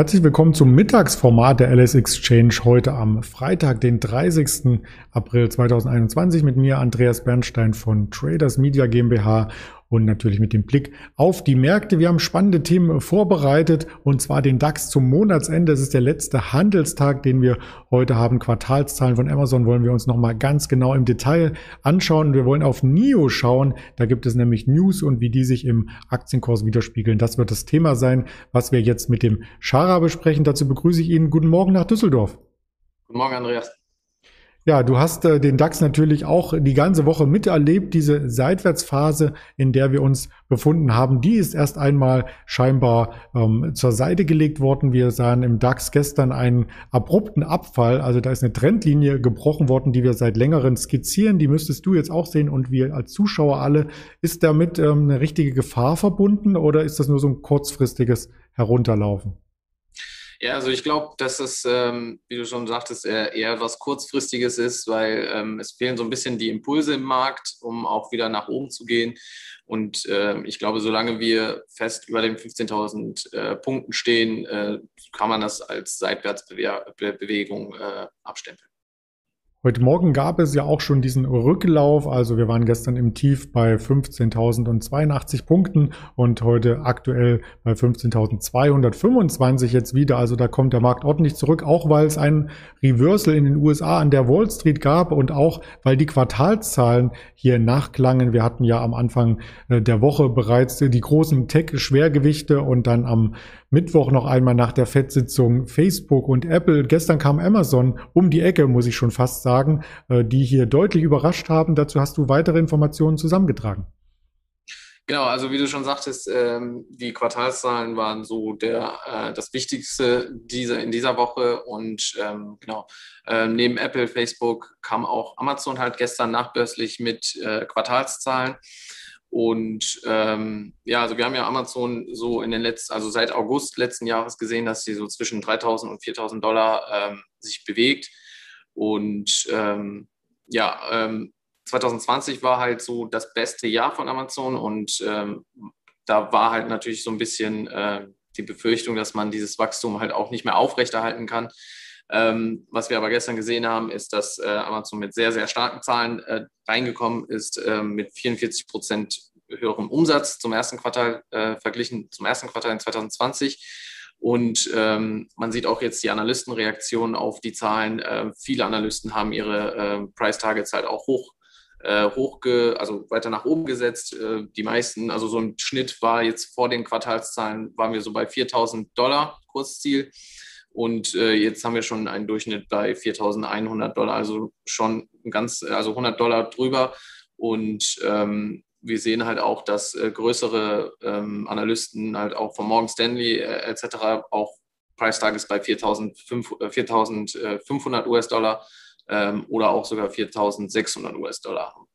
Herzlich willkommen zum Mittagsformat der LS Exchange heute am Freitag, den 30. April 2021 mit mir Andreas Bernstein von Traders Media GmbH und natürlich mit dem Blick auf die Märkte. Wir haben spannende Themen vorbereitet und zwar den DAX zum Monatsende. Es ist der letzte Handelstag, den wir heute haben. Quartalszahlen von Amazon wollen wir uns nochmal ganz genau im Detail anschauen. Wir wollen auf NIO schauen. Da gibt es nämlich News und wie die sich im Aktienkurs widerspiegeln. Das wird das Thema sein, was wir jetzt mit dem Schara besprechen. Dazu begrüße ich Ihnen. Guten Morgen nach Düsseldorf. Guten Morgen, Andreas. Ja, du hast äh, den DAX natürlich auch die ganze Woche miterlebt, diese Seitwärtsphase, in der wir uns befunden haben. Die ist erst einmal scheinbar ähm, zur Seite gelegt worden. Wir sahen im DAX gestern einen abrupten Abfall. Also da ist eine Trendlinie gebrochen worden, die wir seit längerem skizzieren. Die müsstest du jetzt auch sehen und wir als Zuschauer alle. Ist damit ähm, eine richtige Gefahr verbunden oder ist das nur so ein kurzfristiges Herunterlaufen? Ja, also ich glaube, dass es, ähm, wie du schon sagtest, eher, eher was Kurzfristiges ist, weil ähm, es fehlen so ein bisschen die Impulse im Markt, um auch wieder nach oben zu gehen. Und äh, ich glaube, solange wir fest über den 15.000 äh, Punkten stehen, äh, kann man das als Seitwärtsbewegung äh, abstempeln. Heute Morgen gab es ja auch schon diesen Rücklauf. Also wir waren gestern im Tief bei 15.082 Punkten und heute aktuell bei 15.225 jetzt wieder. Also da kommt der Markt ordentlich zurück, auch weil es ein Reversal in den USA an der Wall Street gab und auch weil die Quartalszahlen hier nachklangen. Wir hatten ja am Anfang äh, der Woche bereits die großen Tech-Schwergewichte und dann am Mittwoch noch einmal nach der FED-Sitzung Facebook und Apple. Gestern kam Amazon um die Ecke, muss ich schon fast sagen, äh, die hier deutlich überrascht haben. Dazu hast du weitere Informationen zusammengetragen. Genau, also wie du schon sagtest, ähm, die Quartalszahlen waren so der, äh, das Wichtigste dieser, in dieser Woche. Und ähm, genau, äh, neben Apple, Facebook kam auch Amazon halt gestern nachbörslich mit äh, Quartalszahlen. Und ähm, ja, also wir haben ja Amazon so in den letzten, also seit August letzten Jahres gesehen, dass sie so zwischen 3.000 und 4.000 Dollar ähm, sich bewegt. Und ähm, ja, ähm, 2020 war halt so das beste Jahr von Amazon und ähm, da war halt natürlich so ein bisschen äh, die Befürchtung, dass man dieses Wachstum halt auch nicht mehr aufrechterhalten kann. Ähm, was wir aber gestern gesehen haben, ist, dass äh, Amazon mit sehr, sehr starken Zahlen äh, reingekommen ist, äh, mit 44 Prozent höherem Umsatz zum ersten Quartal äh, verglichen zum ersten Quartal in 2020. Und ähm, man sieht auch jetzt die Analystenreaktionen auf die Zahlen. Äh, viele Analysten haben ihre äh, Price Targets halt auch hoch äh, hochge, also weiter nach oben gesetzt. Äh, die meisten, also so im Schnitt war jetzt vor den Quartalszahlen, waren wir so bei 4000 Dollar Kursziel. Und äh, jetzt haben wir schon einen Durchschnitt bei 4.100 Dollar, also schon ganz, also 100 Dollar drüber. Und ähm, wir sehen halt auch, dass äh, größere ähm, Analysten halt auch von Morgan Stanley äh, etc. auch Preistag ist bei 4.500 US-Dollar ähm, oder auch sogar 4.600 US-Dollar haben.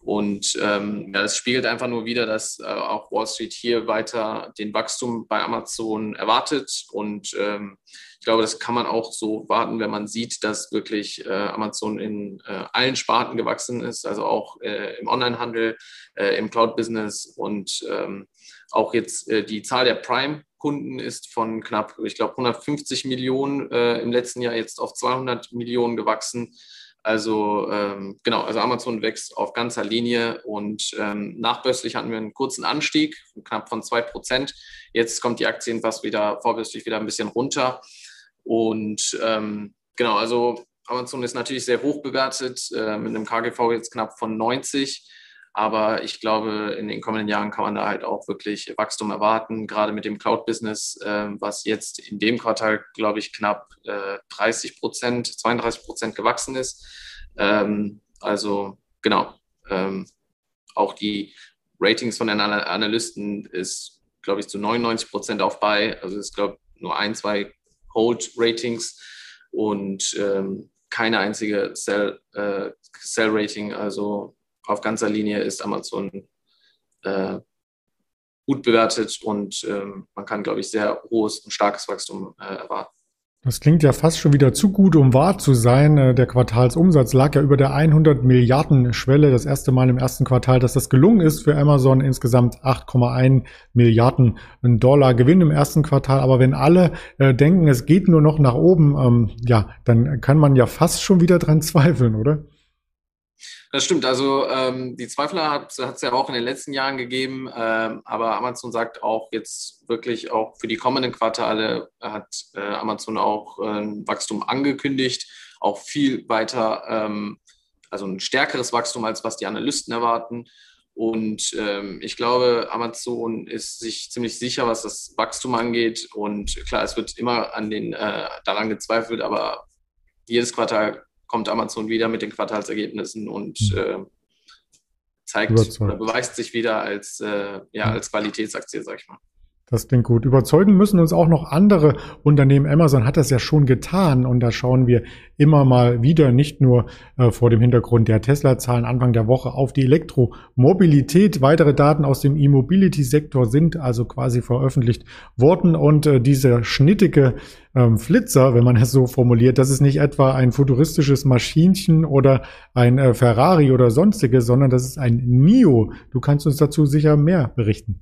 Und ähm, ja, das spiegelt einfach nur wieder, dass äh, auch Wall Street hier weiter den Wachstum bei Amazon erwartet. Und ähm, ich glaube, das kann man auch so warten, wenn man sieht, dass wirklich äh, Amazon in äh, allen Sparten gewachsen ist, also auch äh, im Onlinehandel, äh, im Cloud-Business und ähm, auch jetzt äh, die Zahl der Prime-Kunden ist von knapp, ich glaube, 150 Millionen im letzten Jahr jetzt auf 200 Millionen gewachsen. Also ähm, genau, also Amazon wächst auf ganzer Linie und ähm, nachbörslich hatten wir einen kurzen Anstieg, knapp von 2%. Jetzt kommt die Aktie fast wieder vorbörslich wieder ein bisschen runter. Und ähm, genau, also Amazon ist natürlich sehr hoch bewertet, äh, mit einem KGV jetzt knapp von 90. Aber ich glaube, in den kommenden Jahren kann man da halt auch wirklich Wachstum erwarten, gerade mit dem Cloud-Business, äh, was jetzt in dem Quartal, glaube ich, knapp äh, 30 Prozent, 32 Prozent gewachsen ist. Ähm, also genau, ähm, auch die Ratings von den Analysten ist, glaube ich, zu 99 Prozent auf bei. Also es glaube nur ein, zwei Hold-Ratings und ähm, keine einzige Sell-Rating. Sell also auf ganzer Linie ist Amazon äh, gut bewertet und ähm, man kann, glaube ich, sehr hohes und starkes Wachstum äh, erwarten. Das klingt ja fast schon wieder zu gut, um wahr zu sein. Äh, der Quartalsumsatz lag ja über der 100 Milliarden Schwelle. Das erste Mal im ersten Quartal, dass das gelungen ist für Amazon. Insgesamt 8,1 Milliarden Dollar Gewinn im ersten Quartal. Aber wenn alle äh, denken, es geht nur noch nach oben, ähm, ja, dann kann man ja fast schon wieder dran zweifeln, oder? Das stimmt. Also ähm, die Zweifler hat es ja auch in den letzten Jahren gegeben, ähm, aber Amazon sagt auch jetzt wirklich auch für die kommenden Quartale hat äh, Amazon auch äh, ein Wachstum angekündigt, auch viel weiter, ähm, also ein stärkeres Wachstum als was die Analysten erwarten. Und ähm, ich glaube, Amazon ist sich ziemlich sicher, was das Wachstum angeht. Und klar, es wird immer an den, äh, daran gezweifelt, aber jedes Quartal kommt Amazon wieder mit den Quartalsergebnissen und hm. äh, zeigt Überzeugt. oder beweist sich wieder als, äh, ja, als Qualitätsaktie, sag ich mal. Das klingt gut. Überzeugen müssen uns auch noch andere Unternehmen. Amazon hat das ja schon getan und da schauen wir immer mal wieder, nicht nur äh, vor dem Hintergrund der Tesla-Zahlen Anfang der Woche auf die Elektromobilität. Weitere Daten aus dem E-Mobility-Sektor sind also quasi veröffentlicht worden und äh, dieser schnittige ähm, Flitzer, wenn man es so formuliert, das ist nicht etwa ein futuristisches Maschinchen oder ein äh, Ferrari oder sonstiges, sondern das ist ein NIO. Du kannst uns dazu sicher mehr berichten.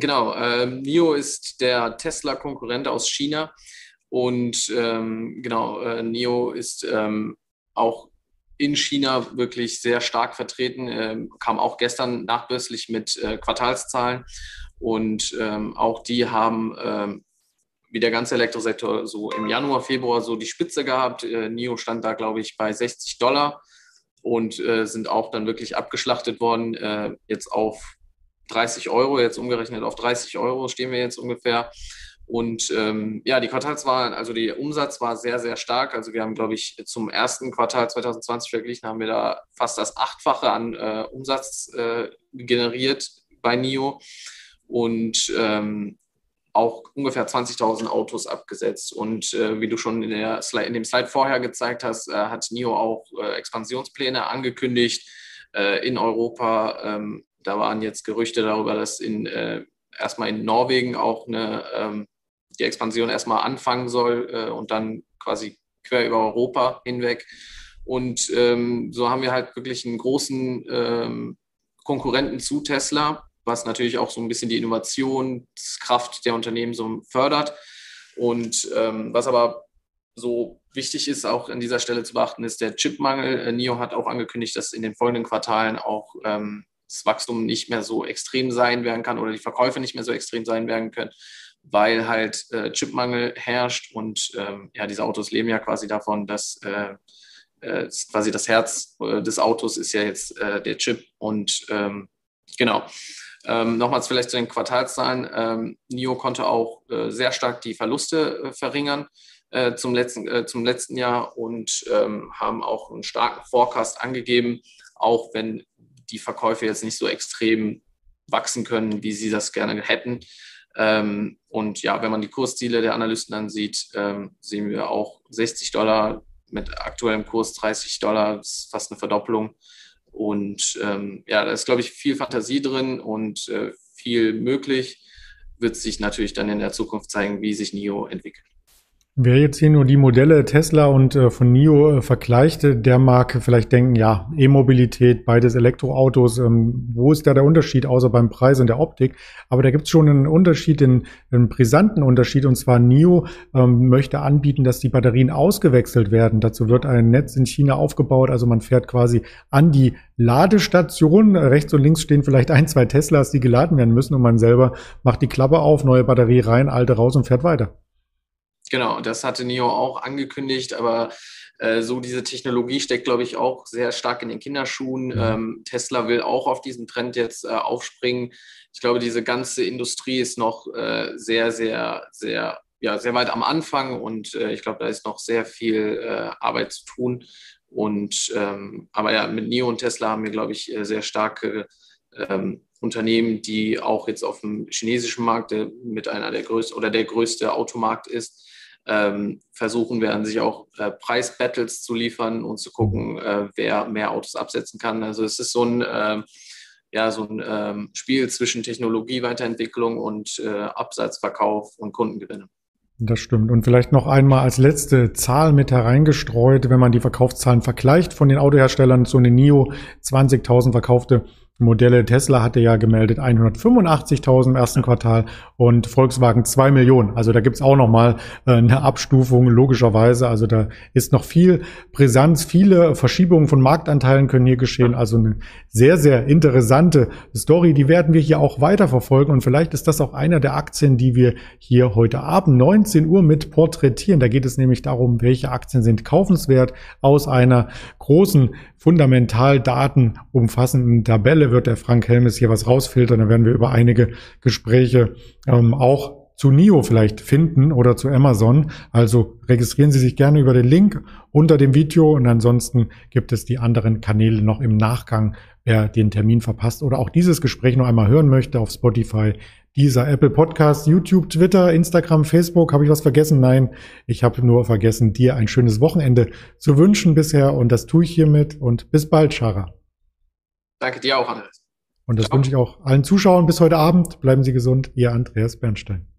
Genau, ähm, NIO ist der Tesla-Konkurrent aus China und ähm, genau, äh, NIO ist ähm, auch in China wirklich sehr stark vertreten, ähm, kam auch gestern nachbörslich mit äh, Quartalszahlen und ähm, auch die haben ähm, wie der ganze Elektrosektor so im Januar, Februar so die Spitze gehabt. Äh, NIO stand da, glaube ich, bei 60 Dollar und äh, sind auch dann wirklich abgeschlachtet worden, äh, jetzt auf 30 Euro, jetzt umgerechnet auf 30 Euro stehen wir jetzt ungefähr. Und ähm, ja, die Quartalswahl, also der Umsatz war sehr, sehr stark. Also wir haben, glaube ich, zum ersten Quartal 2020 verglichen, haben wir da fast das Achtfache an äh, Umsatz äh, generiert bei NIO und ähm, auch ungefähr 20.000 Autos abgesetzt. Und äh, wie du schon in, der Slide, in dem Slide vorher gezeigt hast, äh, hat NIO auch äh, Expansionspläne angekündigt äh, in Europa. Ähm, da waren jetzt Gerüchte darüber, dass in, äh, erstmal in Norwegen auch eine, ähm, die Expansion erstmal anfangen soll äh, und dann quasi quer über Europa hinweg. Und ähm, so haben wir halt wirklich einen großen ähm, Konkurrenten zu Tesla, was natürlich auch so ein bisschen die Innovationskraft der Unternehmen so fördert. Und ähm, was aber so wichtig ist, auch an dieser Stelle zu beachten, ist der Chipmangel. Äh, NIO hat auch angekündigt, dass in den folgenden Quartalen auch ähm, das Wachstum nicht mehr so extrem sein werden kann oder die Verkäufe nicht mehr so extrem sein werden können, weil halt äh, Chipmangel herrscht und ähm, ja, diese Autos leben ja quasi davon, dass äh, äh, quasi das Herz äh, des Autos ist ja jetzt äh, der Chip und ähm, genau. Ähm, nochmals vielleicht zu den Quartalszahlen. Ähm, NIO konnte auch äh, sehr stark die Verluste verringern zum, letzten, zum letzten Jahr und ähm, haben auch einen starken Forecast angegeben, auch wenn die Verkäufe jetzt nicht so extrem wachsen können, wie sie das gerne hätten. Ähm, und ja, wenn man die Kursziele der Analysten dann sieht, ähm, sehen wir auch 60 Dollar mit aktuellem Kurs 30 Dollar, das ist fast eine Verdopplung. Und ähm, ja, da ist, glaube ich, viel Fantasie drin und äh, viel möglich. Wird sich natürlich dann in der Zukunft zeigen, wie sich NIO entwickelt. Wer jetzt hier nur die Modelle Tesla und äh, von NIO äh, vergleicht, der mag vielleicht denken, ja, E-Mobilität, beides Elektroautos, ähm, wo ist da der Unterschied, außer beim Preis und der Optik? Aber da gibt es schon einen Unterschied, einen, einen, brisanten Unterschied, und zwar NIO ähm, möchte anbieten, dass die Batterien ausgewechselt werden. Dazu wird ein Netz in China aufgebaut, also man fährt quasi an die Ladestation. Rechts und links stehen vielleicht ein, zwei Teslas, die geladen werden müssen und man selber macht die Klappe auf, neue Batterie rein, alte raus und fährt weiter. Genau, das hatte NIO auch angekündigt, aber äh, so diese Technologie steckt, glaube ich, auch sehr stark in den Kinderschuhen. Mhm. Ähm, Tesla will auch auf diesen Trend jetzt äh, aufspringen. Ich glaube, diese ganze Industrie ist noch äh, sehr, sehr, sehr, ja, sehr weit am Anfang und äh, ich glaube, da ist noch sehr viel äh, Arbeit zu tun. Und ähm, aber ja, mit NIO und Tesla haben wir, glaube ich, äh, sehr starke ähm, Unternehmen, die auch jetzt auf dem chinesischen Markt mit einer der größten oder der größte Automarkt ist, ähm, versuchen werden, sich auch äh, Preisbattles zu liefern und zu gucken, äh, wer mehr Autos absetzen kann. Also es ist so ein, äh, ja, so ein ähm, Spiel zwischen Technologieweiterentwicklung und äh, Absatzverkauf und Kundengewinne. Das stimmt. Und vielleicht noch einmal als letzte Zahl mit hereingestreut, wenn man die Verkaufszahlen vergleicht von den Autoherstellern, so eine NIO 20.000 verkaufte Modelle. Tesla hatte ja gemeldet 185.000 im ersten Quartal und Volkswagen 2 Millionen. Also da gibt's auch nochmal äh, eine Abstufung, logischerweise. Also da ist noch viel Brisanz, viele Verschiebungen von Marktanteilen können hier geschehen. Also eine sehr, sehr interessante Story. Die werden wir hier auch weiterverfolgen. Und vielleicht ist das auch einer der Aktien, die wir hier heute Abend 19 Uhr mit porträtieren. Da geht es nämlich darum, welche Aktien sind kaufenswert aus einer großen fundamental Daten umfassenden Tabelle wird der Frank Helmes hier was rausfiltern. Da werden wir über einige Gespräche ähm, auch zu NIO vielleicht finden oder zu Amazon. Also registrieren Sie sich gerne über den Link unter dem Video und ansonsten gibt es die anderen Kanäle noch im Nachgang, wer den Termin verpasst oder auch dieses Gespräch noch einmal hören möchte auf Spotify, dieser Apple Podcast, YouTube, Twitter, Instagram, Facebook. Habe ich was vergessen? Nein, ich habe nur vergessen, dir ein schönes Wochenende zu wünschen bisher und das tue ich hiermit und bis bald, Schara. Danke dir auch, Andreas. Und das Ciao. wünsche ich auch allen Zuschauern bis heute Abend. Bleiben Sie gesund, Ihr Andreas Bernstein.